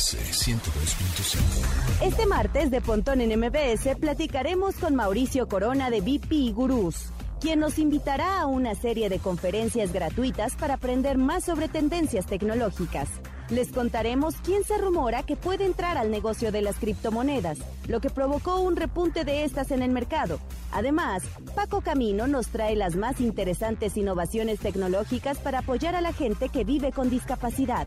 MBS 102.5. Este martes de Pontón en MBS platicaremos con Mauricio Corona de BP Gurús, quien nos invitará a una serie de conferencias gratuitas para aprender más sobre tendencias tecnológicas. Les contaremos quién se rumora que puede entrar al negocio de las criptomonedas, lo que provocó un repunte de estas en el mercado. Además, Paco Camino nos trae las más interesantes innovaciones tecnológicas para apoyar a la gente que vive con discapacidad.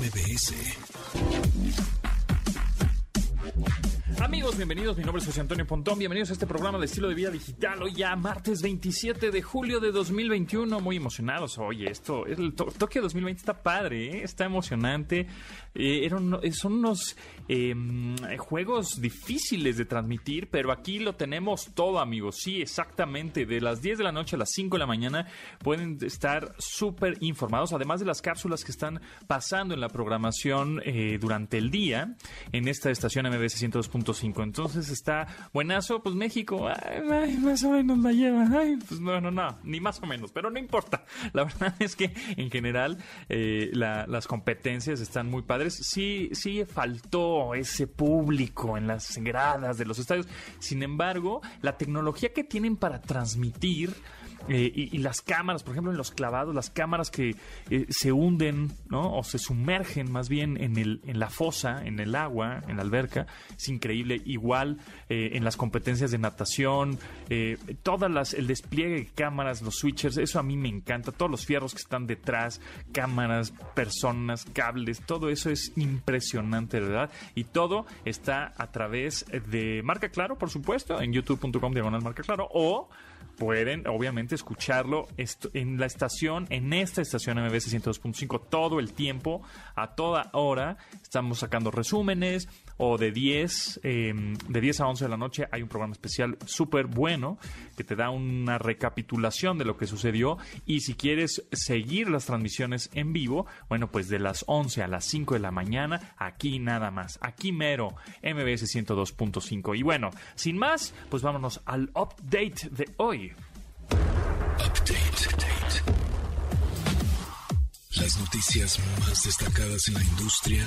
MBS. Amigos, bienvenidos. Mi nombre es José Antonio Pontón. Bienvenidos a este programa de estilo de vida digital. Hoy ya martes 27 de julio de 2021. Muy emocionados. Oye, esto, el to Tokio 2020 está padre, ¿eh? está emocionante. Eh, eh, son unos em, juegos difíciles de transmitir, pero aquí lo tenemos todo, amigos. Sí, exactamente. De las 10 de la noche a las 5 de la mañana pueden estar súper informados, además de las cápsulas que están pasando en la programación durante el día en esta estación MBC 102. Entonces está buenazo, pues México, ay, más o menos la lleva. Ay, pues no, no, no, ni más o menos, pero no importa. La verdad es que en general eh, las competencias están muy padres. Sí, sí faltó ese público en las gradas de los estadios. Sin embargo, la tecnología que tienen para transmitir eh, y, las cámaras, por ejemplo, en los clavados, las cámaras que eh, se hunden, ¿no? O se sumergen más bien en, el, en la fosa, en el agua, en la alberca, es increíble. Igual eh, en las competencias de natación, todas las, el despliegue de cámaras, los switchers, eso a mí me encanta. Todos los fierros que están detrás, cámaras, personas, cables, todo eso es impresionante, ¿verdad? Y todo está a través de Marca Claro, por supuesto, en youtube.com diagonal Marca Claro, o pueden obviamente escucharlo en la estación, en esta estación MBS 102.5 todo el tiempo, a toda hora. Estamos sacando resúmenes o de 10, em, de 10 a 11 de la noche hay un programa especial súper bueno que te da una recapitulación de lo que sucedió y si quieres seguir las transmisiones en vivo, bueno, pues de las 11 a las 5 de la mañana, aquí nada más, aquí mero, MBS 102.5. Y bueno, sin más, pues vámonos al update de hoy. Update. Las noticias más destacadas en la industria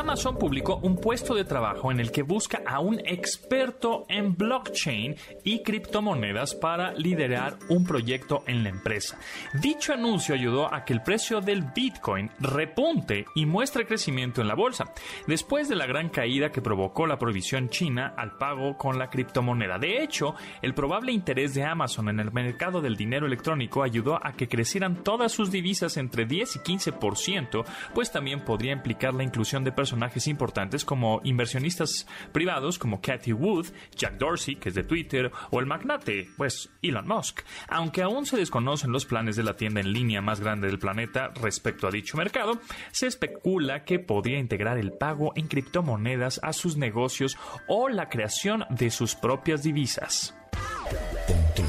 Amazon publicó un puesto de trabajo en el que busca a un experto en blockchain y criptomonedas para liderar un proyecto en la empresa. Dicho anuncio ayudó a que el precio del Bitcoin repunte y muestre crecimiento en la bolsa, después de la gran caída que provocó la prohibición china al pago con la criptomoneda. De hecho, el probable interés de Amazon en el mercado del dinero electrónico ayudó a que crecieran todas sus divisas entre 10 y 15%, pues también podría implicar la inclusión de personajes importantes como inversionistas privados como Cathy Wood, Jack Dorsey, que es de Twitter, o el magnate, pues Elon Musk. Aunque aún se desconocen los planes de la tienda en línea más grande del planeta respecto a dicho mercado, se especula que podría integrar el pago en criptomonedas a sus negocios o la creación de sus propias divisas. Pontón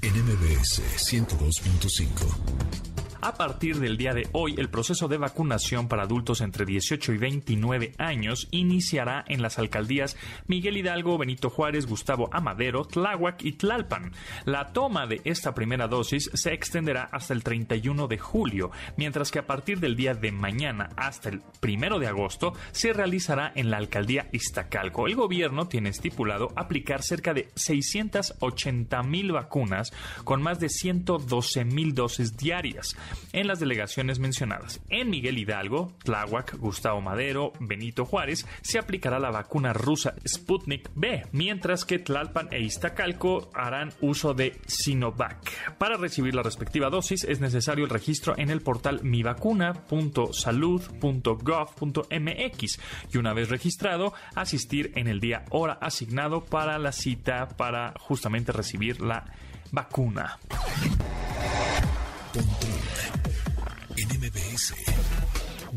en MBS 102.5. A partir del día de hoy, el proceso de vacunación para adultos entre 18 y 29 años iniciará en las alcaldías Miguel Hidalgo, Benito Juárez, Gustavo Amadero, Tláhuac y Tlalpan. La toma de esta primera dosis se extenderá hasta el 31 de julio, mientras que a partir del día de mañana hasta el 1 de agosto se realizará en la alcaldía Iztacalco. El gobierno tiene estipulado aplicar cerca de 680 mil vacunas con más de 112 mil dosis diarias. En las delegaciones mencionadas. En Miguel Hidalgo, Tláhuac, Gustavo Madero, Benito Juárez, se aplicará la vacuna rusa Sputnik B, mientras que Tlalpan e Iztacalco harán uso de Sinovac. Para recibir la respectiva dosis es necesario el registro en el portal mivacuna.salud.gov.mx y una vez registrado, asistir en el día hora asignado para la cita para justamente recibir la vacuna. Pontón en MBS.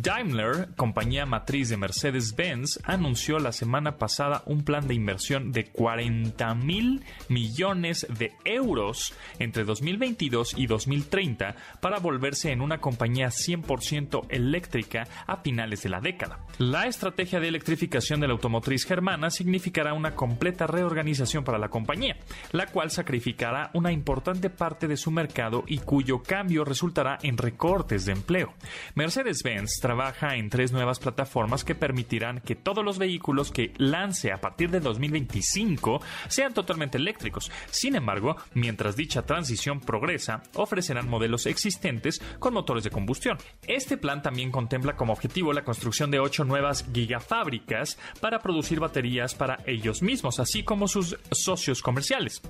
Daimler, compañía matriz de Mercedes-Benz, anunció la semana pasada un plan de inversión de 40 mil millones de euros entre 2022 y 2030 para volverse en una compañía 100% eléctrica a finales de la década. La estrategia de electrificación de la automotriz germana significará una completa reorganización para la compañía, la cual sacrificará una importante parte de su mercado y cuyo cambio resultará en recortes de empleo. Mercedes-Benz trabaja en tres nuevas plataformas que permitirán que todos los vehículos que lance a partir de 2025 sean totalmente eléctricos. Sin embargo, mientras dicha transición progresa, ofrecerán modelos existentes con motores de combustión. Este plan también contempla como objetivo la construcción de ocho nuevas gigafábricas para producir baterías para ellos mismos, así como sus socios comerciales.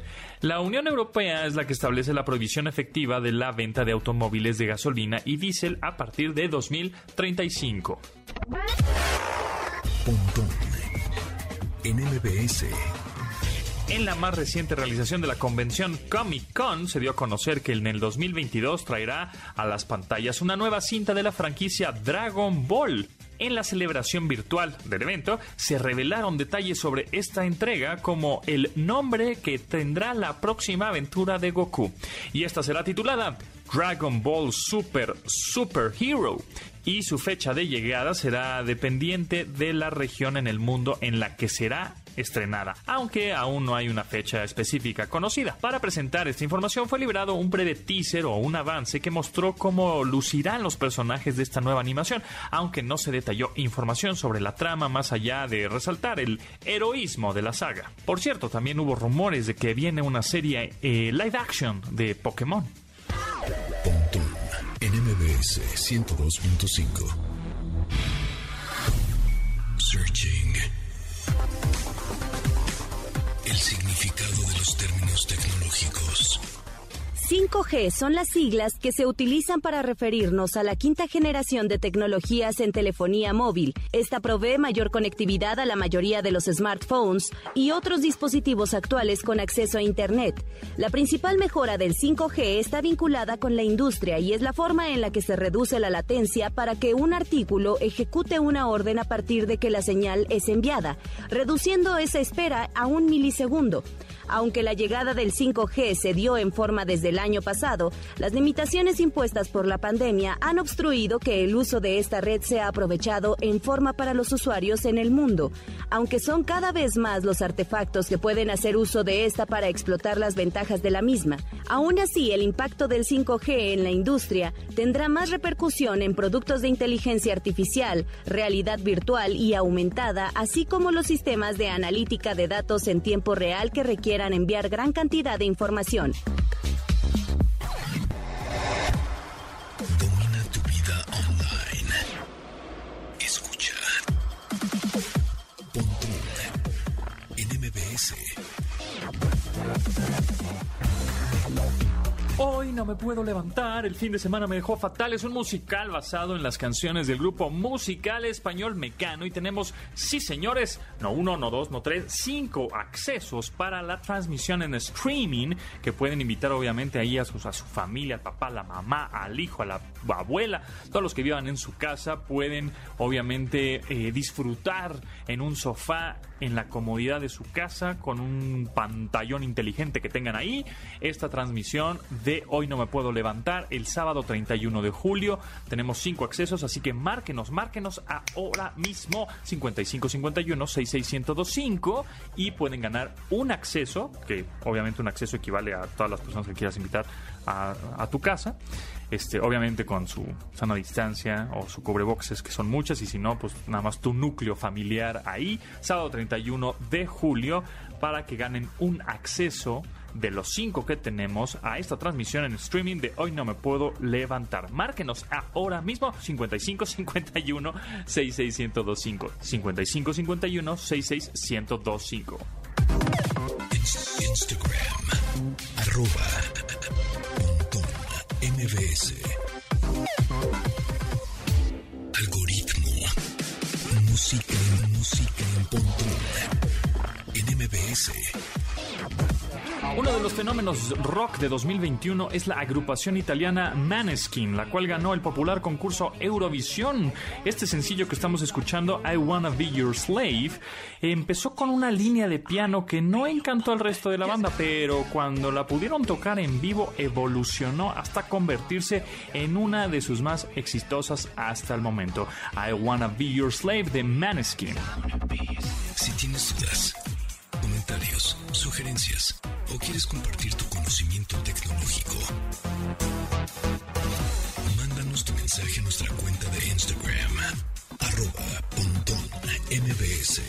La Unión Europea es la que establece la prohibición efectiva de la venta de automóviles de gasolina y diésel a partir de 2030 en la más reciente realización de la convención Comic Con se dio a conocer que en el 2022 traerá a las pantallas una nueva cinta de la franquicia Dragon Ball. En la celebración virtual del evento se revelaron detalles sobre esta entrega como el nombre que tendrá la próxima aventura de Goku. Y esta será titulada Dragon Ball Super Super Hero y su fecha de llegada será dependiente de la región en el mundo en la que será estrenada, aunque aún no hay una fecha específica conocida. Para presentar esta información fue liberado un breve teaser o un avance que mostró cómo lucirán los personajes de esta nueva animación, aunque no se detalló información sobre la trama más allá de resaltar el heroísmo de la saga. Por cierto, también hubo rumores de que viene una serie eh, live action de Pokémon. MBS 102.5. Searching. El significado de los términos tecnológicos. 5G son las siglas que se utilizan para referirnos a la quinta generación de tecnologías en telefonía móvil. Esta provee mayor conectividad a la mayoría de los smartphones y otros dispositivos actuales con acceso a Internet. La principal mejora del 5G está vinculada con la industria y es la forma en la que se reduce la latencia para que un artículo ejecute una orden a partir de que la señal es enviada, reduciendo esa espera a un milisegundo. Aunque la llegada del 5G se dio en forma desde el año pasado, las limitaciones impuestas por la pandemia han obstruido que el uso de esta red sea aprovechado en forma para los usuarios en el mundo, aunque son cada vez más los artefactos que pueden hacer uso de esta para explotar las ventajas de la misma. Aún así, el impacto del 5G en la industria tendrá más repercusión en productos de inteligencia artificial, realidad virtual y aumentada, así como los sistemas de analítica de datos en tiempo real que enviar gran cantidad de información. Hoy no me puedo levantar, el fin de semana me dejó fatal. Es un musical basado en las canciones del grupo musical español Mecano. Y tenemos, sí señores, no uno, no dos, no tres, cinco accesos para la transmisión en streaming que pueden invitar obviamente ahí a, sus, a su familia, al papá, a la mamá, al hijo, a la abuela, todos los que vivan en su casa pueden obviamente eh, disfrutar en un sofá en la comodidad de su casa con un pantallón inteligente que tengan ahí. Esta transmisión de Hoy no me puedo levantar. El sábado 31 de julio. Tenemos cinco accesos, así que márquenos, márquenos ahora mismo. 5551 66125 y pueden ganar un acceso, que obviamente un acceso equivale a todas las personas que quieras invitar a, tu casa. Este, obviamente con su sana distancia o su cubreboxes, que son muchas, y si no, pues nada más tu núcleo familiar ahí, sábado 31 de julio, para que ganen un acceso de los cinco que tenemos a esta transmisión en streaming de Hoy No Me Puedo Levantar. Márquenos ahora mismo 55 51 66 55 51 66 Instagram arroba MBS Algoritmo Música, música en Pontón en MBS uno de los fenómenos rock de 2021 es la agrupación italiana Maneskin, la cual ganó el popular concurso Eurovisión. Este sencillo que estamos escuchando, I Wanna Be Your Slave, empezó con una línea de piano que no encantó al resto de la banda, pero cuando la pudieron tocar en vivo evolucionó hasta convertirse en una de sus más exitosas hasta el momento. I Wanna Be Your Slave de Maneskin. Si tienes dudas, o quieres compartir tu conocimiento tecnológico, mándanos tu mensaje a nuestra cuenta de Instagram, arroba pontón mbs.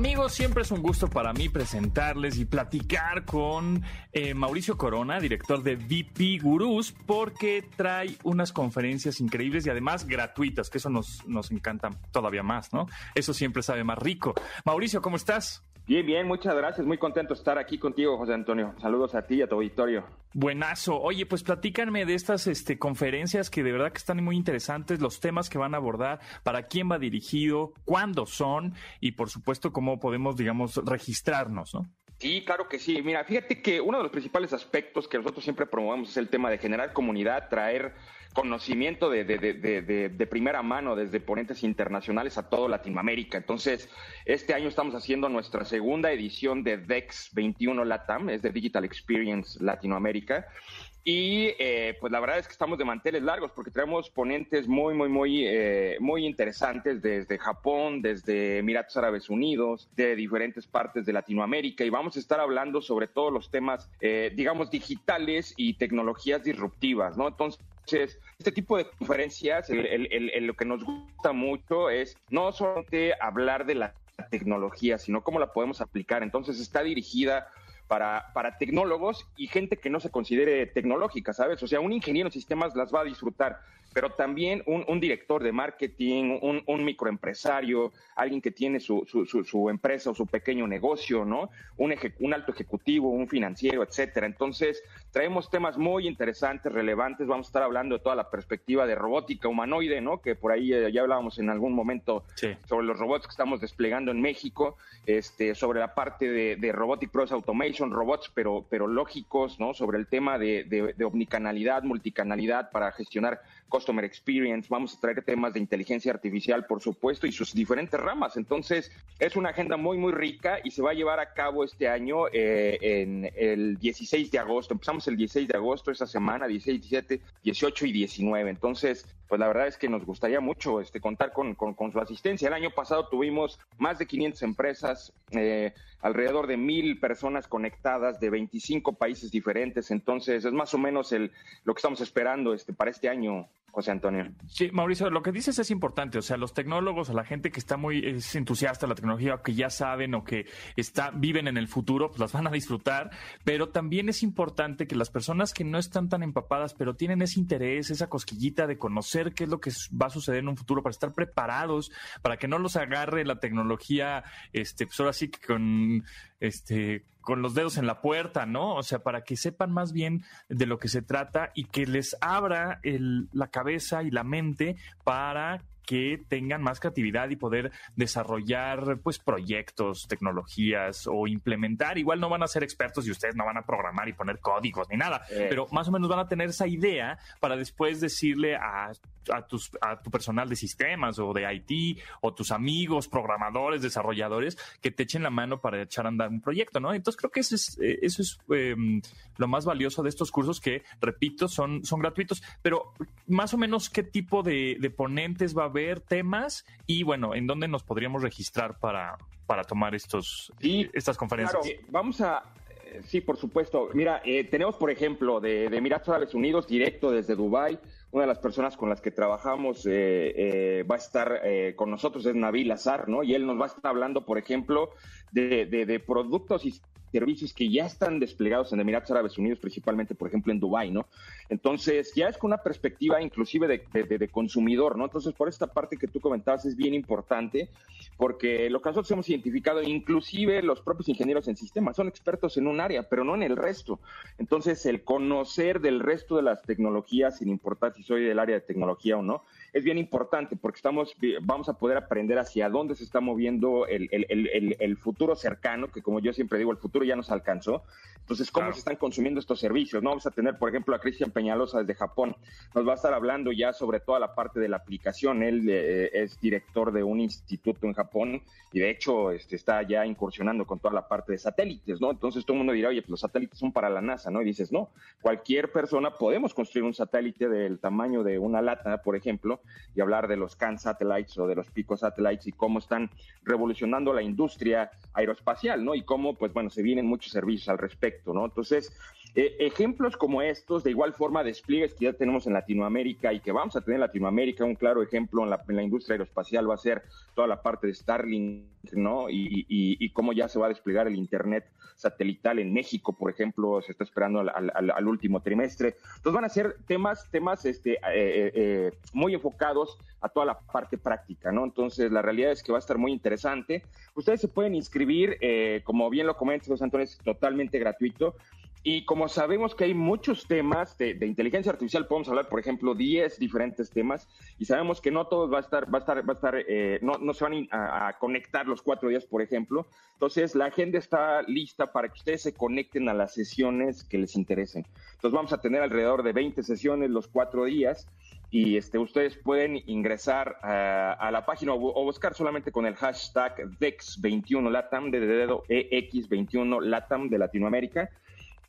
Amigos, siempre es un gusto para mí presentarles y platicar con eh, Mauricio Corona, director de VP Gurús, porque trae unas conferencias increíbles y además gratuitas, que eso nos, nos encanta todavía más, ¿no? Eso siempre sabe más rico. Mauricio, ¿cómo estás? Bien, bien, muchas gracias. Muy contento de estar aquí contigo, José Antonio. Saludos a ti y a tu auditorio. Buenazo. Oye, pues platícanme de estas este, conferencias que de verdad que están muy interesantes, los temas que van a abordar, para quién va dirigido, cuándo son y por supuesto cómo podemos, digamos, registrarnos, ¿no? Sí, claro que sí. Mira, fíjate que uno de los principales aspectos que nosotros siempre promovemos es el tema de generar comunidad, traer conocimiento de, de, de, de, primera mano desde ponentes internacionales a todo Latinoamérica. Entonces, este año estamos haciendo nuestra segunda edición de DEX 21 LATAM, es de Digital Experience Latinoamérica. Y eh, pues la verdad es que estamos de manteles largos porque tenemos ponentes muy, muy, muy, eh, muy interesantes desde Japón, desde Emiratos Árabes Unidos, de diferentes partes de Latinoamérica y vamos a estar hablando sobre todos los temas, eh, digamos, digitales y tecnologías disruptivas, ¿no? Entonces, este tipo de conferencias, lo que nos gusta mucho es no solamente hablar de la tecnología, sino cómo la podemos aplicar. Entonces está dirigida para, para tecnólogos y gente que no se considere tecnológica, ¿sabes? O sea, un ingeniero en sistemas las va a disfrutar, pero también un, director de marketing, un, microempresario, alguien que tiene su, su, empresa o su pequeño negocio, ¿no? Un, un alto ejecutivo, un financiero, etcétera. Entonces, traemos temas muy interesantes, relevantes. Vamos a estar hablando de toda la perspectiva de robótica humanoide, ¿no? Que por ahí eh, ya hablábamos en algún momento sobre los robots que estamos desplegando en México, este, sobre la parte de, Robotic Process Automation, robots pero, pero lógicos, ¿no? Sobre el tema de, de omnicanalidad, multicanalidad para gestionar Customer Experience, vamos a traer temas de inteligencia artificial, por supuesto, y sus diferentes ramas. Entonces, es una agenda muy, muy rica y se va a llevar a cabo este año eh, el 16 de agosto. Empezamos el 16 de agosto, esta semana, 16, 17, 18 y 19. Entonces, pues la verdad es que nos gustaría mucho este, contar con, con, su asistencia. El año pasado tuvimos más de 500 empresas, eh, alrededor de mil personas conectadas de 25 países diferentes. Entonces, es más o menos el, lo que estamos esperando este, para este año, José Antonio. Sí, Mauricio, lo que dices es importante. O sea, los tecnólogos o la gente que está muy entusiasta de la tecnología, que ya saben o que está, viven en el futuro, pues las van a disfrutar. Pero también es importante que las personas que no están tan empapadas, pero tienen ese interés, esa cosquillita de conocer qué es lo que va a suceder en un futuro, para estar preparados, para que no los agarre la tecnología, este, pues ahora sí que con este con los dedos en la puerta, ¿no? O sea, para que sepan más bien de lo que se trata y que les abra la cabeza y la mente para que tengan más creatividad y poder desarrollar pues proyectos, tecnologías o implementar. Igual no van a ser expertos y ustedes no van a programar y poner códigos ni nada, eh. pero más o menos van a tener esa idea para después decirle a, a, tus, a tu personal de sistemas o de IT o tus amigos, programadores, desarrolladores, que te echen la mano para echar a andar un proyecto, ¿no? Entonces creo que eso es, eh, eso es em, lo más valioso de estos cursos que, repito, son, son gratuitos, pero más o menos qué tipo de, de ponentes va a haber temas y bueno, en dónde nos podríamos registrar para, para tomar estos, estas conferencias. vamos a, sí, por supuesto. Mira, eh, tenemos, por ejemplo, de, de Emiratos Árabes Unidos, directo desde Dubái, una de las personas con las que trabajamos eh, eh, va a estar eh, con nosotros, es Nabil Azar, ¿no? Y él nos va a estar hablando, por ejemplo, de, de, de productos y servicios que ya están desplegados en Emiratos Árabes Unidos, principalmente, por ejemplo, en Dubái, ¿no? Entonces, ya es con una perspectiva inclusive de, consumidor, ¿no? Entonces, por esta parte que tú comentabas es bien importante, porque lo que nosotros hemos identificado, inclusive los propios ingenieros en sistemas, son expertos en un área, pero no en el resto. Entonces, el conocer del resto de las tecnologías, sin importar si soy del área de tecnología o no, es bien importante porque estamos, vamos a poder aprender hacia dónde se está moviendo el, el, el, el futuro cercano, que como yo siempre digo, el futuro ya nos alcanzó. Entonces, ¿cómo claro. se están consumiendo estos servicios? No vamos a tener, por ejemplo, a Cristian Peñalosa desde Japón. Nos va a estar hablando ya sobre toda la parte de la aplicación. Él eh, es director de un instituto en Japón y de hecho este, está ya incursionando con toda la parte de satélites, ¿no? Entonces todo el mundo dirá, oye, pues los satélites son para la NASA, ¿no? Y dices, no, cualquier persona podemos construir un satélite del tamaño de una lata, por ejemplo, y hablar de los CAN satellites o de los Pico satellites y cómo están revolucionando la industria aeroespacial, ¿no? Y cómo, pues bueno, se vienen muchos servicios al respecto, ¿no? Entonces, eh, ejemplos como estos, de igual forma, despliegues que ya tenemos en Latinoamérica y que vamos a tener en Latinoamérica, un claro ejemplo en la, industria aeroespacial va a ser toda la parte de Starlink, ¿no? Y, cómo ya se va a desplegar el Internet satelital en México, por ejemplo, se está esperando al, último trimestre. Entonces van a ser temas, temas este, eh, eh, muy enfocados a toda la parte práctica, ¿no? Entonces la realidad es que va a estar muy interesante. Ustedes se pueden inscribir, eh, como bien lo comenta José Antonio, es totalmente gratuito. Y como sabemos que hay muchos temas de, de, inteligencia artificial, podemos hablar, por ejemplo, 10 diferentes temas, y sabemos que no todos va a estar, va a estar, va a estar, eh, no, no, se van a, a, conectar los cuatro días, por ejemplo. Entonces, la agenda está lista para que ustedes se conecten a las sesiones que les interesen. Entonces, vamos a tener alrededor de 20 sesiones los cuatro días, y este, ustedes pueden ingresar a, a la página o, o, buscar solamente con el hashtag DEX21LATAM, de dedo EX21LATAM de Latinoamérica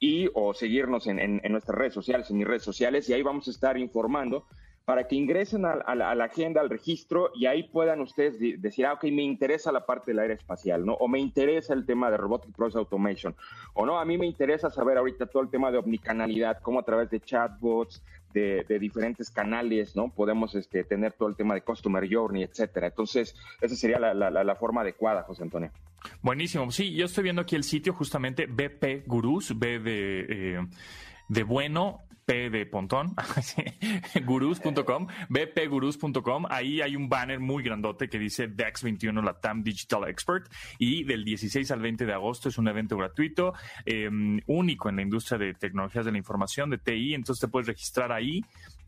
y o seguirnos en, en, nuestras redes sociales, en mis redes sociales, y ahí vamos a estar informando para que ingresen a, a, a la, agenda, al registro, y ahí puedan ustedes decir, ah, ok, me interesa la parte del aire espacial, ¿no? O me interesa el tema de Robotic Process Automation, o no, a mí me interesa saber ahorita todo el tema de omnicanalidad, cómo a través de chatbots, de, diferentes canales, ¿no? Podemos este, tener todo el tema de Customer Journey, etcétera. Entonces, esa sería la, la, la, forma adecuada, José Antonio. Buenísimo. Sí, yo estoy viendo aquí el sitio, justamente BP Gurús, B de, eh, de bueno, P de Pontón, gurús.com, bpgurús.com. Ahí hay un banner muy grandote que dice DEX21 Latam Digital Expert y del 16 al 20 de agosto es un evento gratuito, eh, único en la industria de tecnologías de la información, de TI. Entonces te puedes registrar ahí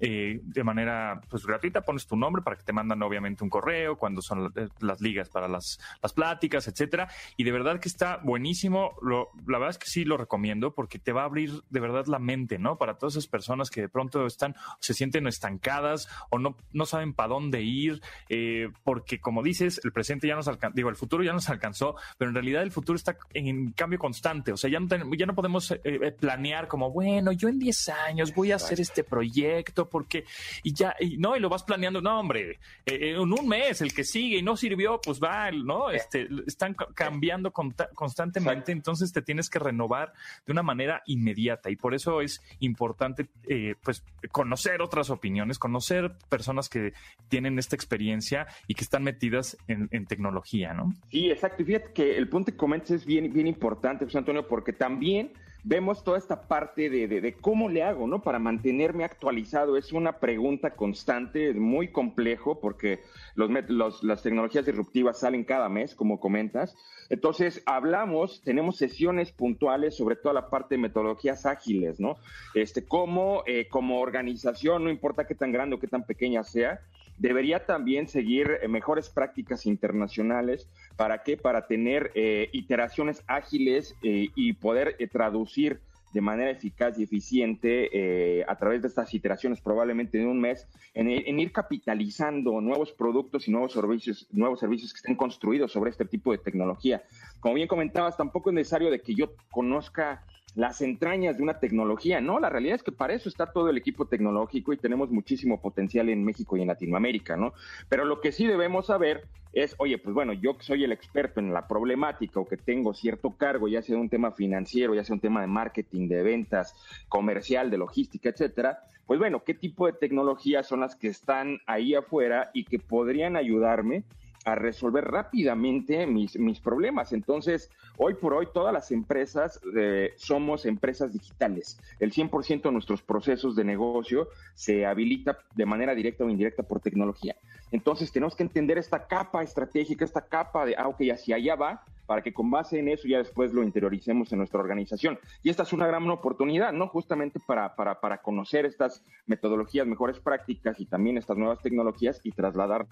eh, de manera pues gratuita, pones tu nombre para que te mandan obviamente un correo cuando son las ligas para las, las pláticas, etcétera. Y de verdad que está buenísimo. Lo, la verdad es que sí lo recomiendo porque te va a abrir de verdad la mente, ¿no? Para todas esas personas que de pronto están, se sienten estancadas o no, no saben para dónde ir, eh, porque como dices, el presente ya nos alcanzó, digo, el futuro ya nos alcanzó, pero en realidad el futuro está en cambio constante. O sea, ya no, ten, ya no podemos eh, planear como, bueno, yo en 10 años voy a hacer este proyecto porque, y ya, y no, y lo vas planeando, no, hombre, eh, en un mes el que sigue y no sirvió, pues va, ¿no? Este, están cambiando constantemente, entonces te tienes que renovar de una manera inmediata y por eso es importante, eh, pues, conocer otras opiniones, conocer personas que tienen esta experiencia y que están metidas en, en tecnología, ¿no? Sí, exacto. Y fíjate que el punto que comentas es bien, bien importante, José Antonio, porque también vemos toda esta parte de, de, cómo le hago, ¿no? Para mantenerme actualizado. Es una pregunta constante, muy complejo, porque los, los, las tecnologías disruptivas salen cada mes, como comentas. Entonces, hablamos, tenemos sesiones puntuales sobre toda la parte de metodologías ágiles, ¿no? Este, cómo, eh, como organización, no importa qué tan grande o qué tan pequeña sea, debería también seguir eh, mejores prácticas internacionales. ¿Para qué? Para tener eh, iteraciones ágiles eh, y poder eh, traducir de manera eficaz y eficiente a través de estas iteraciones, probablemente en un mes, en, en, ir capitalizando nuevos productos y nuevos servicios, nuevos servicios que estén construidos sobre este tipo de tecnología. Como bien comentabas, tampoco es necesario de que yo conozca las entrañas de una tecnología. No, la realidad es que para eso está todo el equipo tecnológico y tenemos muchísimo potencial en México y en Latinoamérica, ¿no? Pero lo que sí debemos saber es, oye, pues bueno, yo que soy el experto en la problemática o que tengo cierto cargo, ya sea un tema financiero, ya sea un tema de marketing, de ventas, comercial, de logística, etcétera, pues bueno, ¿qué tipo de tecnologías son las que están ahí afuera y que podrían ayudarme? A resolver rápidamente mis, mis problemas. Entonces, hoy por hoy todas las empresas eh, somos empresas digitales. El 100% de nuestros procesos de negocio se habilita de manera directa o indirecta por tecnología. Entonces, tenemos que entender esta capa estratégica, esta capa de, ah, ok, hacia allá va, para que con base en eso ya después lo interioricemos en nuestra organización. Y esta es una gran oportunidad, ¿no? Justamente para, para, para conocer estas metodologías, mejores prácticas y también estas nuevas tecnologías y trasladar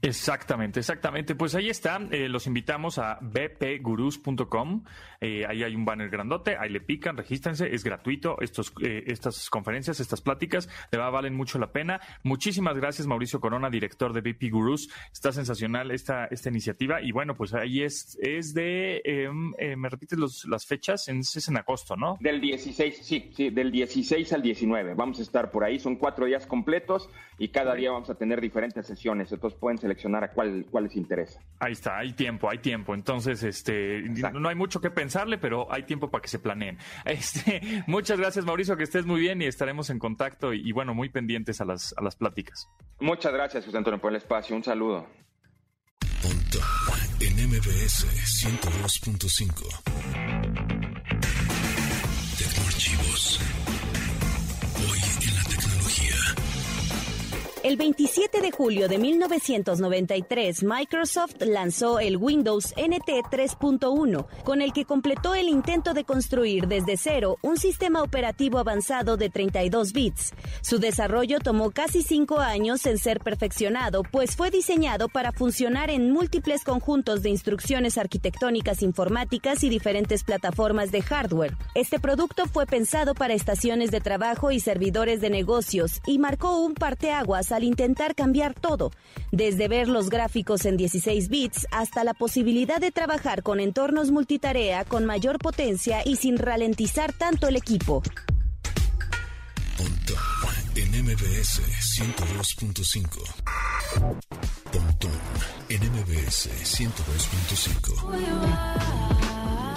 Exactamente, exactamente. Pues ahí está. Eh, los invitamos a bpgurus.com. Eh, ahí hay un banner grandote. Ahí le pican, regístrense. Es gratuito. Estos, eh, estas conferencias, estas pláticas, de verdad valen mucho la pena. Muchísimas gracias, Mauricio Corona, director de BP Gurus. Está sensacional esta, esta iniciativa. Y bueno, pues ahí es, es de, em, me repites los, las fechas, en, es en agosto, ¿no? Del 16, sí, sí, del 16 al 19. Vamos a estar por ahí. Son cuatro días completos y cada día vamos a tener diferentes sesiones. Entonces pueden seleccionar a cuál, cuál les interesa. Ahí está, hay tiempo, hay tiempo. Entonces, este, no hay mucho que pensarle, pero hay tiempo para que se planeen. Este, muchas gracias, Mauricio, que estés muy bien y estaremos en contacto y, bueno, muy pendientes a las, a las pláticas. Muchas gracias, José Antonio, por el espacio. Un saludo. en MBS 102.5. Hoy El 27 de julio de 1993, Microsoft lanzó el Windows NT 3.1, con el que completó el intento de construir desde cero un sistema operativo avanzado de 32 bits. Su desarrollo tomó casi cinco años en ser perfeccionado, pues fue diseñado para funcionar en múltiples conjuntos de instrucciones arquitectónicas informáticas y diferentes plataformas de hardware. Este producto fue pensado para estaciones de trabajo y servidores de negocios y marcó un parteaguas al intentar cambiar todo, desde ver los gráficos en 16 bits hasta la posibilidad de trabajar con entornos multitarea con mayor potencia y sin ralentizar tanto el equipo. en MBS 102.5. en MBS 102.5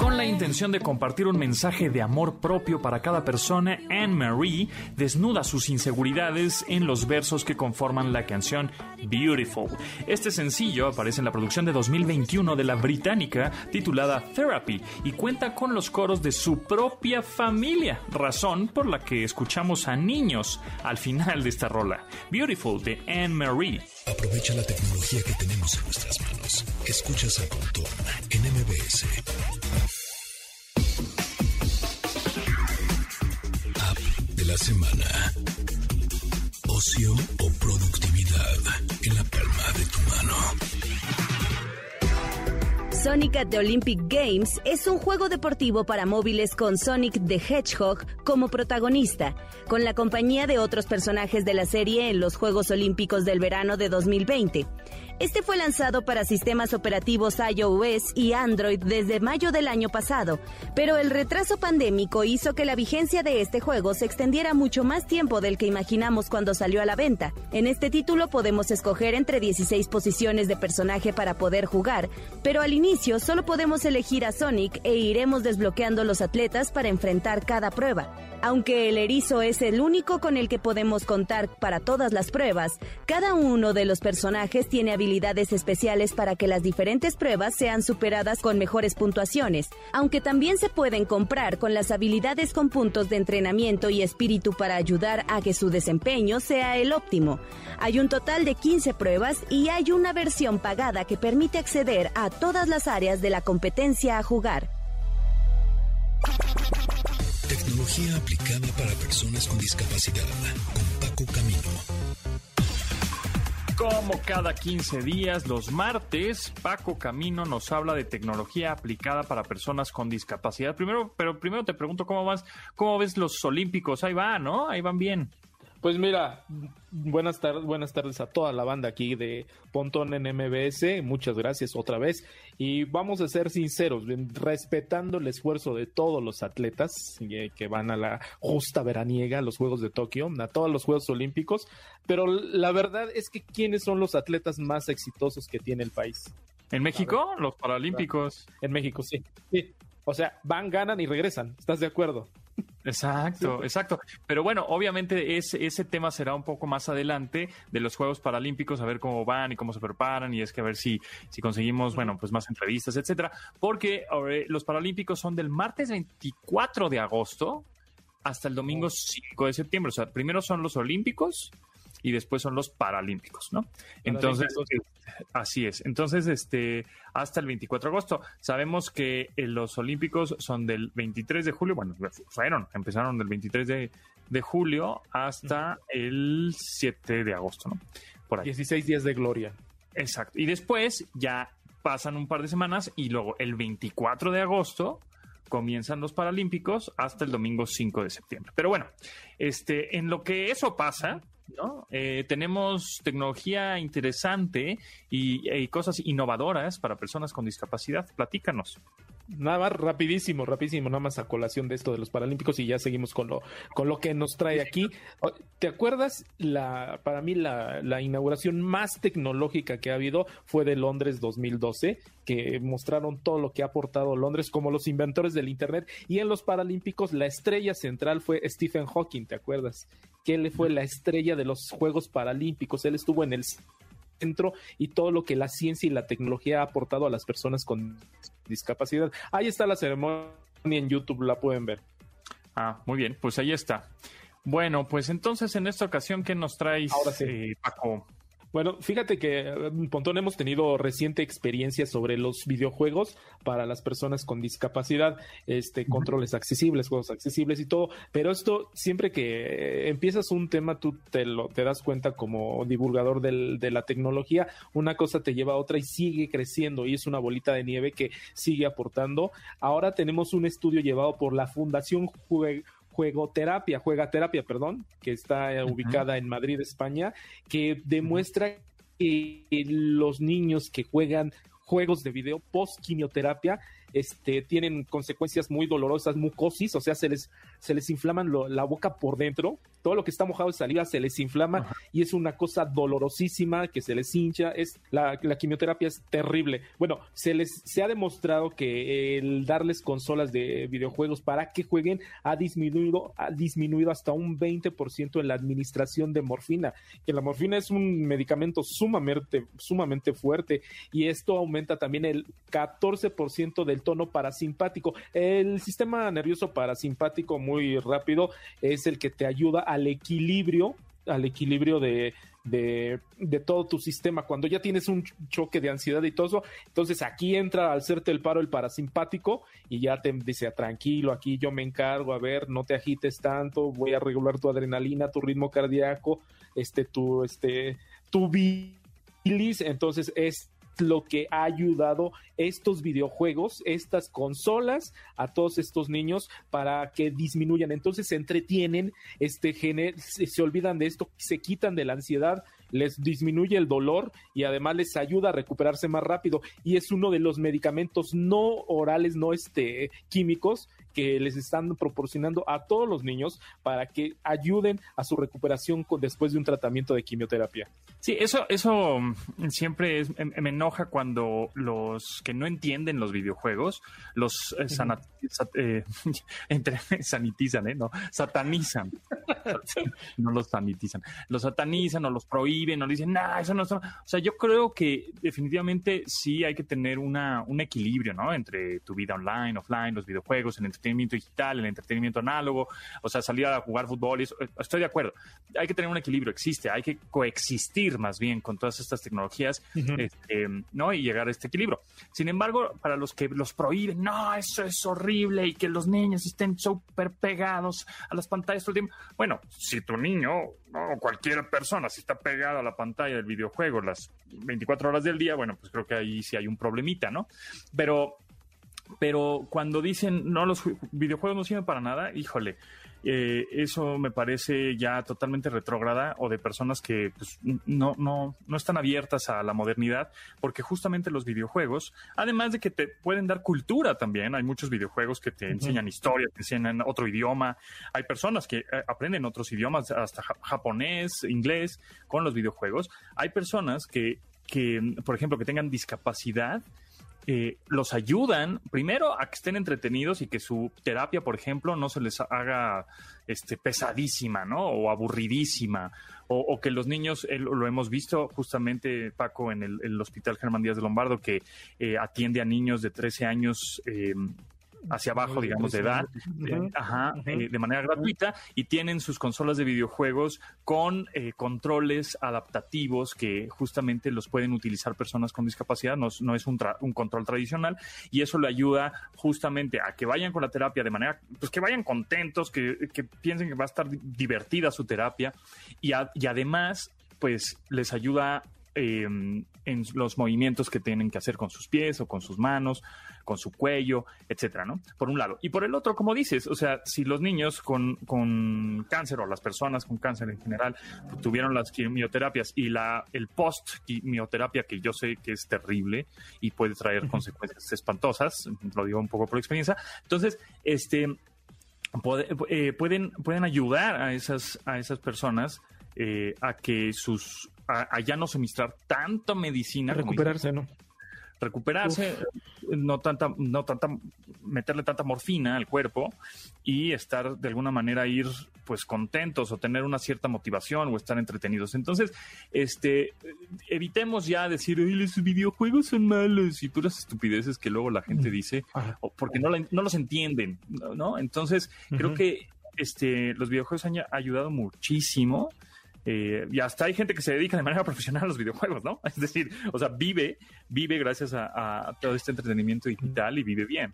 con la intención de compartir un mensaje de amor propio para cada persona, Anne Marie desnuda sus inseguridades en los versos que conforman la canción Beautiful. Este sencillo aparece en la producción de 2021 de la británica titulada Therapy y cuenta con los coros de su propia familia, razón por la que escuchamos a niños al final de esta rola. Beautiful de Anne Marie. Aprovecha la tecnología que tenemos en nuestras manos. Escuchas a Contón en MBS. App de la semana. Ocio o productividad en la palma de tu mano. Sonic at the Olympic Games es un juego deportivo para móviles con Sonic the Hedgehog como protagonista, con la compañía de otros personajes de la serie en los Juegos Olímpicos del verano de 2020. Este fue lanzado para sistemas operativos iOS y Android desde mayo del año pasado, pero el retraso pandémico hizo que la vigencia de este juego se extendiera mucho más tiempo del que imaginamos cuando salió a la venta. En este título podemos escoger entre 16 posiciones de personaje para poder jugar, pero al inicio solo podemos elegir a Sonic e iremos desbloqueando los atletas para enfrentar cada prueba. Aunque el erizo es el único con el que podemos contar para todas las pruebas, cada uno de los personajes tiene habilidades especiales para que las diferentes pruebas sean superadas con mejores puntuaciones, aunque también se pueden comprar con las habilidades con puntos de entrenamiento y espíritu para ayudar a que su desempeño sea el óptimo. Hay un total de 15 pruebas y hay una versión pagada que permite acceder a todas las áreas de la competencia a jugar. Tecnología aplicada para personas con discapacidad con Paco Camino. Como cada 15 días, los martes, Paco Camino nos habla de tecnología aplicada para personas con discapacidad. Primero, pero primero te pregunto cómo vas, cómo ves los Olímpicos. Ahí va, ¿no? Ahí van bien. Pues mira, buenas tardes, buenas tardes a toda la banda aquí de Pontón en MBS. Muchas gracias otra vez. Y vamos a ser sinceros, respetando el esfuerzo de todos los atletas eh, que van a la justa veraniega, a los Juegos de Tokio, a todos los Juegos Olímpicos. Pero la verdad es que ¿quiénes son los atletas más exitosos que tiene el país? ¿En México? Los Paralímpicos. En México, sí. sí. O sea, van, ganan y regresan. ¿Estás de acuerdo? Exacto, exacto. Pero bueno, obviamente ese, ese tema será un poco más adelante de los Juegos Paralímpicos, a ver cómo van y cómo se preparan, y es que a ver si, si conseguimos, bueno, pues más entrevistas, etcétera. Porque los Paralímpicos son del martes 24 de agosto hasta el domingo 5 de septiembre. O sea, primero son los Olímpicos y después son los Paralímpicos, ¿no? Entonces, así es. Entonces, este, hasta el 24 de agosto. Sabemos que eh, los Olímpicos son del 23 de julio, bueno, fueron, empezaron del 23 de, de julio hasta el 7 de agosto, ¿no? Por ahí. 16 días de gloria. Exacto. Y después ya pasan un par de semanas y luego el 24 de agosto comienzan los Paralímpicos hasta el domingo 5 de septiembre. Pero bueno, este, en lo que eso pasa, ¿no? Eh, tenemos tecnología interesante y, y, cosas innovadoras para personas con discapacidad. Platícanos. Nada más rapidísimo, rapidísimo, nada más a colación de esto de los Paralímpicos y ya seguimos con lo, con lo que nos trae aquí. ¿Te acuerdas? La, para mí la, la inauguración más tecnológica que ha habido fue de Londres 2012, que mostraron todo lo que ha aportado Londres como los inventores del Internet y en los Paralímpicos la estrella central fue Stephen Hawking, ¿te acuerdas? Que él fue la estrella de los Juegos Paralímpicos, él estuvo en el centro y todo lo que la ciencia y la tecnología ha aportado a las personas con discapacidad. Ahí está la ceremonia en YouTube, la pueden ver. Ah, muy bien, pues ahí está. Bueno, pues entonces en esta ocasión, ¿qué nos traes, Ahora eh, Paco? Bueno, fíjate que en Pontón hemos tenido reciente experiencia sobre los videojuegos para las personas con discapacidad, este, controles accesibles, juegos accesibles y todo, pero esto siempre que empiezas un tema tú te lo te das cuenta como divulgador del, de la tecnología, una cosa te lleva a otra y sigue creciendo y es una bolita de nieve que sigue aportando. Ahora tenemos un estudio llevado por la Fundación Jue Juegoterapia, Juegaterapia, perdón, que está eh, ubicada en Madrid, España, que demuestra que los niños que juegan juegos de video post quimioterapia este, tienen consecuencias muy dolorosas, mucosis, o sea, se les, se les inflaman la boca por dentro, todo lo que está mojado de saliva se les inflama y es una cosa dolorosísima que se les hincha, es la, la, quimioterapia es terrible. Bueno, se les se ha demostrado que el darles consolas de videojuegos para que jueguen ha disminuido, ha disminuido hasta un 20% en la administración de morfina, que la morfina es un medicamento sumamente, sumamente fuerte y esto aumenta también el 14% del tono parasimpático. El sistema nervioso parasimpático muy rápido es el que te ayuda al equilibrio, al equilibrio de, de, todo tu sistema. Cuando ya tienes un choque de ansiedad y todo eso, entonces aquí entra al hacerte el paro el parasimpático y ya te dice, tranquilo, aquí yo me encargo, a ver, no te agites tanto, voy a regular tu adrenalina, tu ritmo cardíaco, este, tu, este, tu bilis, entonces es lo que ha ayudado estos videojuegos, estas consolas a todos estos niños para que disminuyan. Entonces se entretienen, este, se, se olvidan de esto, se quitan de la ansiedad, les disminuye el dolor y además les ayuda a recuperarse más rápido. Y es uno de los medicamentos no orales, no este, químicos que les están proporcionando a todos los niños para que ayuden a su recuperación después de un tratamiento de quimioterapia. Sí, eso, eso mm, siempre es, me, enoja cuando los que no entienden los videojuegos los eh, eh, sanitizan, ¿eh? No, satanizan. no los sanitizan. Los satanizan o los prohíben o dicen, nah, eso no es. O sea, yo creo que definitivamente sí hay que tener una, un equilibrio, ¿no? Entre tu vida online, offline, los videojuegos, el entretenimiento digital, el entretenimiento análogo, o sea, salir a jugar fútbol, eso, estoy de acuerdo. Hay que tener un equilibrio, existe, hay que coexistir más bien con todas estas tecnologías, este, ¿no? Y llegar a este equilibrio. Sin embargo, para los que los prohíben, no, eso es horrible y que los niños estén súper pegados a las pantallas todo el tiempo. Bueno, si tu niño o cualquier persona si está pegado a la pantalla del videojuego las 24 horas del día, bueno, pues creo que ahí sí hay un problemita, ¿no? Pero pero cuando dicen, no, los videojuegos no sirven para nada, híjole, eh, eso me parece ya totalmente retrógrada o de personas que pues, no, no, no están abiertas a la modernidad, porque justamente los videojuegos, además de que te pueden dar cultura también, hay muchos videojuegos que te enseñan historia, te enseñan otro idioma, hay personas que eh, aprenden otros idiomas, hasta japonés, inglés, con los videojuegos, hay personas que, que por ejemplo, que tengan discapacidad, eh, los ayudan primero a que estén entretenidos y que su terapia, por ejemplo, no se les haga este, pesadísima, ¿no? O aburridísima. O, que los niños, lo hemos visto justamente, Paco, en el, Hospital Germán Díaz de Lombardo, que eh, atiende a niños de 13 años eh, hacia abajo, digamos, de edad, eh, de manera gratuita, y tienen sus consolas de videojuegos con eh, controles adaptativos que justamente los pueden utilizar personas con discapacidad, no, es un, control tradicional, y eso le ayuda justamente a que vayan con la terapia de manera, pues que vayan contentos, que, piensen que va a estar divertida su terapia, y, y además, pues les ayuda em, en los movimientos que tienen que hacer con sus pies o con sus manos con su cuello, etcétera, ¿no? Por un lado. Y por el otro, como dices, o sea, si los niños con, con cáncer o las personas con cáncer en general tuvieron las quimioterapias y la, el post-quimioterapia, que yo sé que es terrible y puede traer consecuencias espantosas, lo digo un poco por experiencia, entonces, este, eh, pueden, pueden ayudar a esas, a esas personas eh, a que sus a, ya no suministrar tanta medicina. Recuperarse, ¿no? Recuperarse, no tanta, no tanta, meterle tanta morfina al cuerpo y estar de alguna manera ir pues contentos o tener una cierta motivación o estar entretenidos. Entonces, este, evitemos ya decir, los videojuegos son malos y puras estupideces que luego la gente dice, porque no, no los entienden, ¿no? Entonces, creo que este, los videojuegos han ayudado muchísimo eh, y hasta hay gente que se dedica de manera profesional a los videojuegos, ¿no? Es decir, o sea, vive, vive gracias a, todo este entretenimiento digital y vive bien.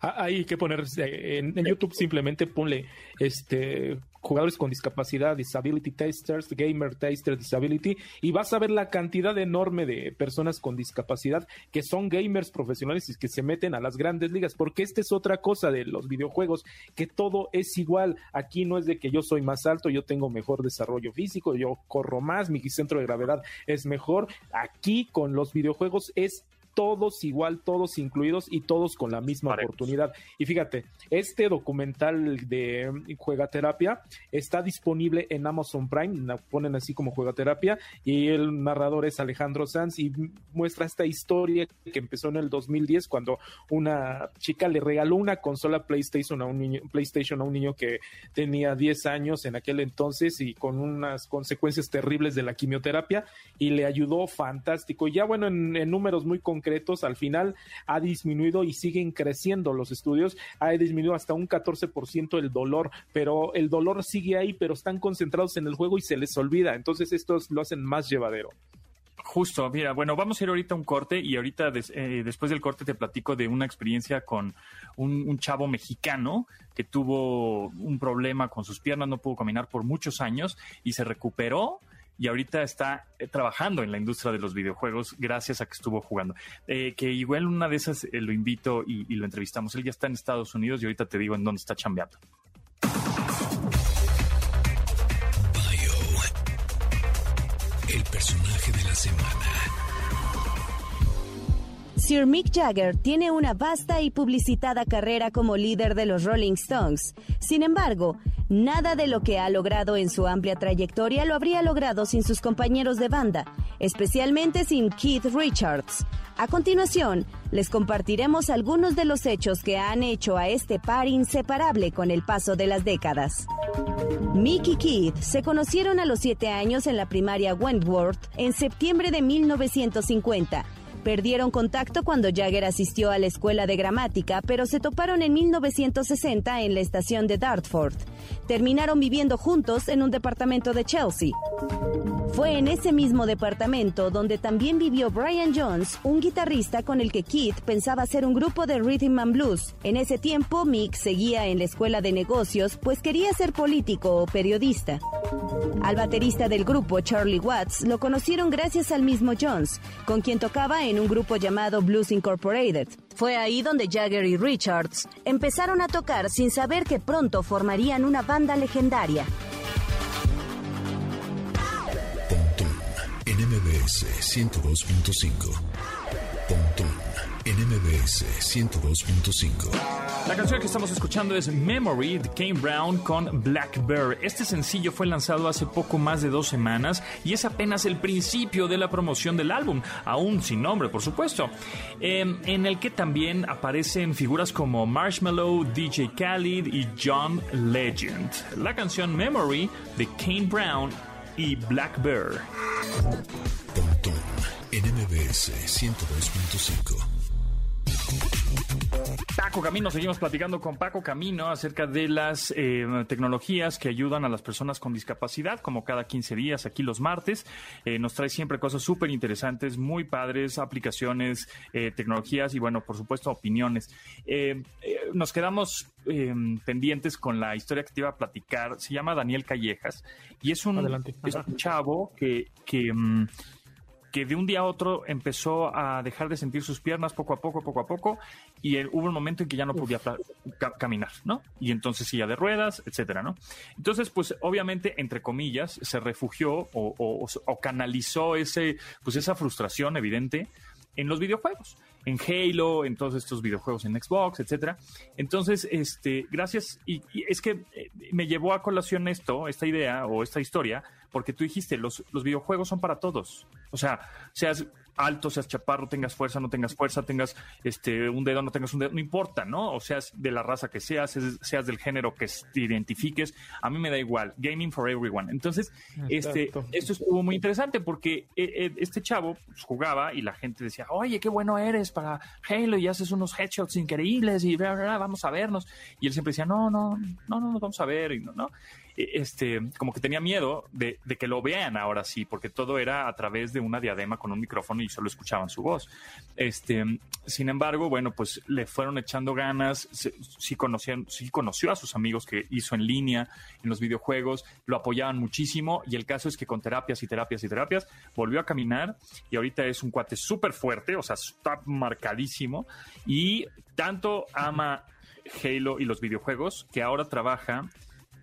hay que poner en, YouTube simplemente ponle este jugadores con discapacidad, disability testers, gamer tester disability, y vas a ver la cantidad enorme de personas con discapacidad que son gamers profesionales y que se meten a las grandes ligas, porque esta es otra cosa de los videojuegos, que todo es igual. Aquí no es de que yo soy más alto, yo tengo mejor desarrollo físico, yo corro más, mi centro de gravedad es mejor. Aquí con los videojuegos es todos igual, todos incluidos y todos con la misma oportunidad. Y fíjate, este documental de Juegaterapia está disponible en Amazon Prime, la ponen así como Juegaterapia, y el narrador es Alejandro Sanz y muestra esta historia que empezó en el 2010 cuando una chica le regaló una consola PlayStation a un niño, PlayStation a un niño que tenía 10 años en aquel entonces y con unas consecuencias terribles de la quimioterapia y le ayudó fantástico. Y ya bueno, en números muy concretos, al final ha disminuido y siguen creciendo los estudios, ha disminuido hasta un 14% el dolor, pero el dolor sigue ahí, pero están concentrados en el juego y se les olvida, entonces estos lo hacen más llevadero. Justo, mira, bueno, vamos a ir ahorita a un corte y ahorita eh, después del corte te platico de una experiencia con un, chavo mexicano que tuvo un problema con sus piernas, no pudo caminar por muchos años y se recuperó y ahorita está eh, trabajando en la industria de los videojuegos gracias a que estuvo jugando. Eh, que igual una de esas eh, lo invito y, lo entrevistamos. Él ya está en Estados Unidos y ahorita te digo en dónde está chambeando. el personaje de la semana. Sir Mick Jagger tiene una vasta y publicitada carrera como líder de los Rolling Stones. Sin embargo, Nada de lo que ha logrado en su amplia trayectoria lo habría logrado sin sus compañeros de banda, especialmente sin Keith Richards. A continuación, les compartiremos algunos de los hechos que han hecho a este par inseparable con el paso de las décadas. Mick y Keith se conocieron a los siete años en la primaria Wentworth en septiembre de 1950 Perdieron contacto cuando Jagger asistió a la escuela de gramática, pero se toparon en 1960 en la estación de Dartford. Terminaron viviendo juntos en un departamento de Chelsea. Fue en ese mismo departamento donde también vivió Brian Jones, un guitarrista con el que Keith pensaba hacer un grupo de rhythm and blues. En ese tiempo, Mick seguía en la escuela de negocios, pues quería ser político o periodista. Al baterista del grupo, Charlie Watts, lo conocieron gracias al mismo Jones, con quien tocaba en un grupo llamado Blues Incorporated. Fue ahí donde Jagger y Richards empezaron a tocar sin saber que pronto formarían una banda legendaria. Pontón en MBS 102.5. Pontón en MBS 102.5. La canción que estamos escuchando es Memory de Kane Brown con Black Bear. Este sencillo fue lanzado hace poco más de dos semanas y es apenas el principio de la promoción del álbum, aún sin nombre, por supuesto, em, en el que también aparecen figuras como Marshmallow, DJ Khaled y John Legend. La canción Memory de Kane Brown y Black Bear. Pontón en MBS 102.5. Paco Camino, seguimos platicando con Paco Camino acerca de las eh, tecnologías que ayudan a las personas con discapacidad, como cada 15 días aquí los martes. Eh, nos trae siempre cosas súper interesantes, muy padres, aplicaciones, eh, tecnologías y bueno, por supuesto, opiniones. nos quedamos pendientes con la historia que te iba a platicar. Se llama Daniel Callejas y es un, es un chavo que... que mm, que de un día a otro empezó a dejar de sentir sus piernas poco a poco, poco a poco, y hubo un momento en que ya no podía caminar, ¿no? Y entonces silla de ruedas, etcétera, ¿no? Entonces, pues obviamente, entre comillas, se refugió o, canalizó ese, pues esa frustración evidente en los videojuegos en Halo, en todos estos videojuegos en Xbox, etcétera. Entonces, este, gracias, y, es que eh, me llevó a colación esto, esta idea o esta historia, porque tú dijiste, los, los videojuegos son para todos. O sea, seas alto, seas chaparro, tengas fuerza, no tengas fuerza, tengas este un dedo, no tengas un dedo, no importa, ¿no? O seas de la raza que seas, seas del género que te identifiques, a mí me da igual. Gaming for everyone. Entonces, este, esto estuvo muy interesante porque eh, eh, este chavo pues, jugaba y la gente decía, oye, qué bueno eres para Halo y haces unos headshots increíbles y vamos a vernos. Y él siempre decía, no, no, no, no, vamos a ver, y no, no. Este, como que tenía miedo de, que lo vean ahora sí, porque todo era a través de una diadema con un micrófono y solo escuchaban su voz. Este, sin embargo, bueno, pues le fueron echando ganas, sí, conocían, sí conoció a sus amigos que hizo en línea en los videojuegos, lo apoyaban muchísimo y el caso es que con terapias y terapias y terapias volvió a caminar y ahorita es un cuate súper fuerte, o sea, está marcadísimo y tanto ama Halo y los videojuegos que ahora trabaja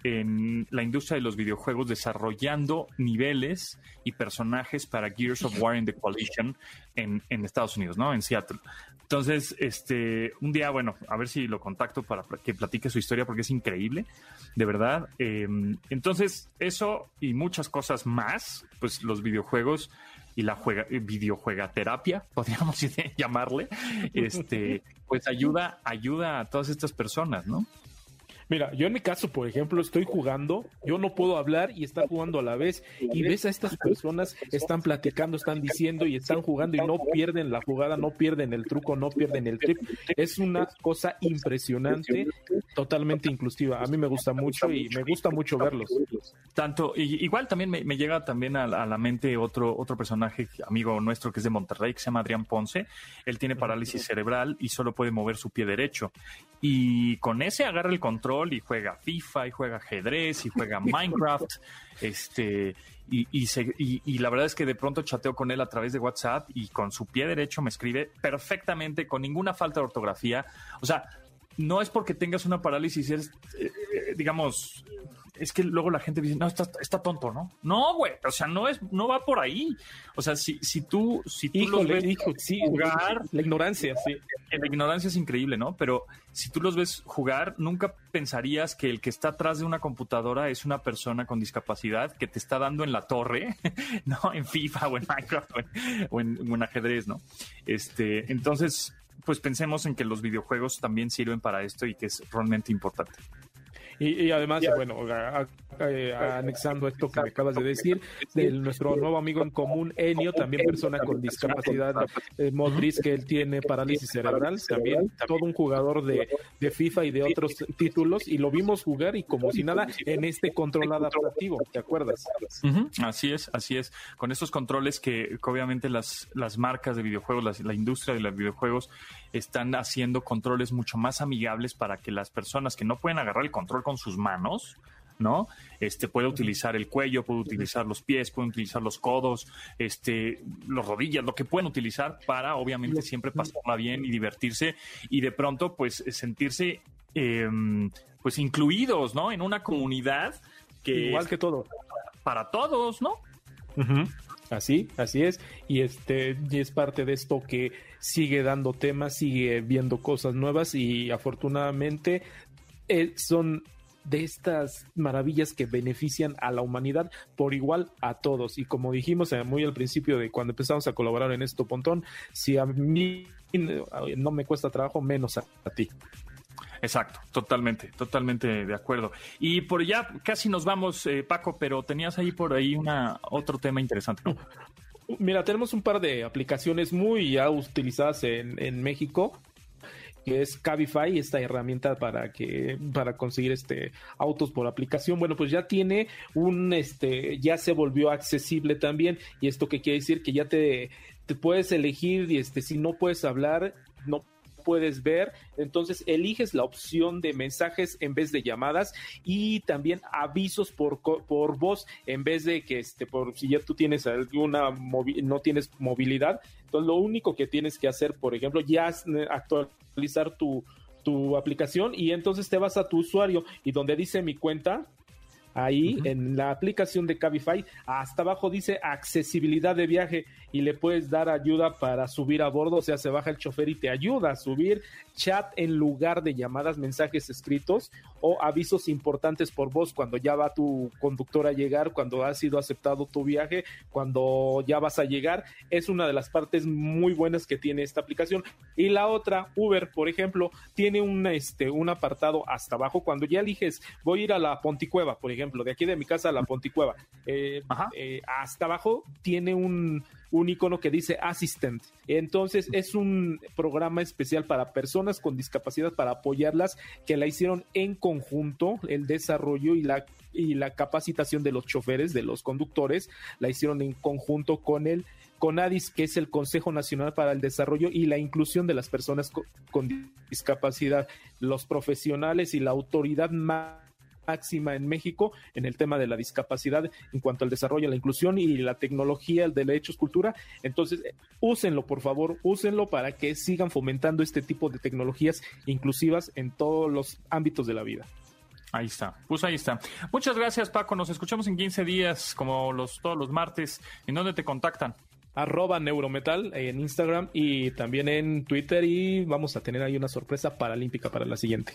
en la industria de los videojuegos desarrollando niveles y personajes para Gears of War in the Coalition en, Estados Unidos, ¿no? En Seattle. Entonces, este, un día, bueno, a ver si lo contacto para que platique su historia porque es increíble, de verdad. Em, entonces, eso y muchas cosas más, pues los videojuegos y la juega, eh, videojuegaterapia, podríamos llamarle, este, pues ayuda, ayuda a todas estas personas, ¿no? Mira, yo en mi caso, por ejemplo, estoy jugando, yo no puedo hablar y estar jugando a la vez y ves a estas personas, están platicando, están diciendo y están jugando y no pierden la jugada, no pierden el truco, no pierden el trip. Es una cosa impresionante, totalmente inclusiva. A mí me gusta mucho y me gusta mucho verlos. Tanto, igual también me, llega también a, la mente otro, otro personaje, amigo nuestro que es de Monterrey, que se llama Adrián Ponce. Él tiene parálisis cerebral y solo puede mover su pie derecho. Y con ese agarra el control y juega FIFA y juega ajedrez y juega Minecraft. este, y, y, la verdad es que de pronto chateo con él a través de WhatsApp y con su pie derecho me escribe perfectamente, con ninguna falta de ortografía. O sea, no es porque tengas una parálisis, eres, eh, eh, digamos, es que luego la gente dice, no, está, está tonto, ¿no? No, güey, o sea, no es, no va por ahí. O sea, si, si tú, si tú los ves jugar, la ignorancia, sí. La ignorancia es increíble, ¿no? Pero si tú los ves jugar, nunca pensarías que el que está atrás de una computadora es una persona con discapacidad que te está dando en la torre, ¿no? En FIFA o en Minecraft o en, o en ajedrez, ¿no? Este, entonces, pues pensemos en que los videojuegos también sirven para esto y que es realmente importante. Y, además, bueno, eh, anexando esto que me acabas de decir, de nuestro nuevo amigo en común, Enio, también persona con discapacidad eh, motriz, que él tiene parálisis cerebral, también todo un jugador de, de, FIFA y de otros títulos, y lo vimos jugar y como si nada en este control adaptativo, ¿te acuerdas? Así es, así es. Con estos controles que, obviamente las, las marcas de videojuegos, la industria de los videojuegos están haciendo controles mucho más amigables para que las personas que no pueden agarrar el control con sus manos, ¿no? Este puede utilizar el cuello, puede utilizar los pies, puede utilizar los codos, este, los rodillas, lo que pueden utilizar para obviamente siempre pasarla bien y divertirse y de pronto pues sentirse em, pues incluidos, ¿no? En una comunidad que igual que todo para todos, ¿no? Así, así es. Y este, y es parte de esto que sigue dando temas, sigue viendo cosas nuevas y afortunadamente eh, son de estas maravillas que benefician a la humanidad por igual a todos. Y como dijimos eh, muy al principio de cuando empezamos a colaborar en esto, Pontón, si a mí no me cuesta trabajo, menos a, ti. Exacto, totalmente, totalmente de acuerdo. Y por ya casi nos vamos, eh, Paco, pero tenías ahí por ahí una otro tema interesante, ¿no? Mira, tenemos un par de aplicaciones muy ya utilizadas en, en México que es Cabify, esta herramienta para que para conseguir este autos por aplicación. Bueno, pues ya tiene un este ya se volvió accesible también y esto que quiere decir que ya te, te puedes elegir y este si no puedes hablar, no puedes ver. Entonces eliges la opción de mensajes en vez de llamadas y también avisos por, por voz en vez de que este, por si ya tú tienes alguna no tienes movilidad. Entonces lo único que tienes que hacer, por ejemplo, ya es eh, actualizar tu, tu aplicación y entonces te vas a tu usuario y donde dice mi cuenta, ahí en la aplicación de Cabify, hasta abajo dice accesibilidad de viaje y le puedes dar ayuda para subir a bordo, o sea, se baja el chofer y te ayuda a subir chat en lugar de llamadas, mensajes escritos o avisos importantes por voz cuando ya va tu conductor a llegar, cuando ha sido aceptado tu viaje, cuando ya vas a llegar. Es una de las partes muy buenas que tiene esta aplicación. Y la otra, Uber, por ejemplo, tiene un, este, un apartado hasta abajo. Cuando ya eliges, voy a ir a la Ponticueva, por ejemplo, de aquí de mi casa a la Ponticueva, eh, eh, hasta abajo tiene un un icono que dice Assistant. Entonces es un programa especial para personas con discapacidad para apoyarlas que la hicieron en conjunto, el desarrollo y la y la capacitación de los choferes, de los conductores, la hicieron en conjunto con el CONADIS, que es el Consejo Nacional para el Desarrollo y la Inclusión de las Personas con Discapacidad, los profesionales y la autoridad más máxima en México en el tema de la discapacidad en cuanto al desarrollo, la inclusión y la tecnología, el de derechos, cultura. Entonces, úsenlo, por favor, úsenlo para que sigan fomentando este tipo de tecnologías inclusivas en todos los ámbitos de la vida. Ahí está, pues ahí está. Muchas gracias, Paco. Nos escuchamos en 15 días, como los todos los martes. ¿En dónde te contactan? arroba neurometal en Instagram y también en Twitter y vamos a tener ahí una sorpresa paralímpica para la siguiente.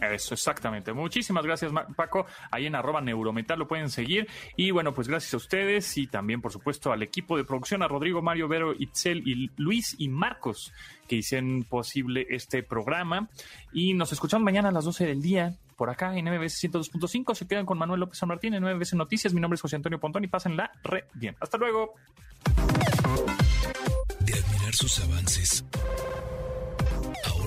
Eso, exactamente. Muchísimas gracias, Paco. Ahí en arroba neurometal lo pueden seguir. Y bueno, pues gracias a ustedes y también, por supuesto, al equipo de producción, a Rodrigo, Mario, Vero, Itzel y Luis y Marcos, que hicieron posible este programa. Y nos escuchamos mañana a las 12 del día por acá en MBS 102.5. Se quedan con Manuel López San Martín en MBS Noticias. Mi nombre es José Antonio Pontón y pásenla re bien. Hasta luego. De admirar sus avances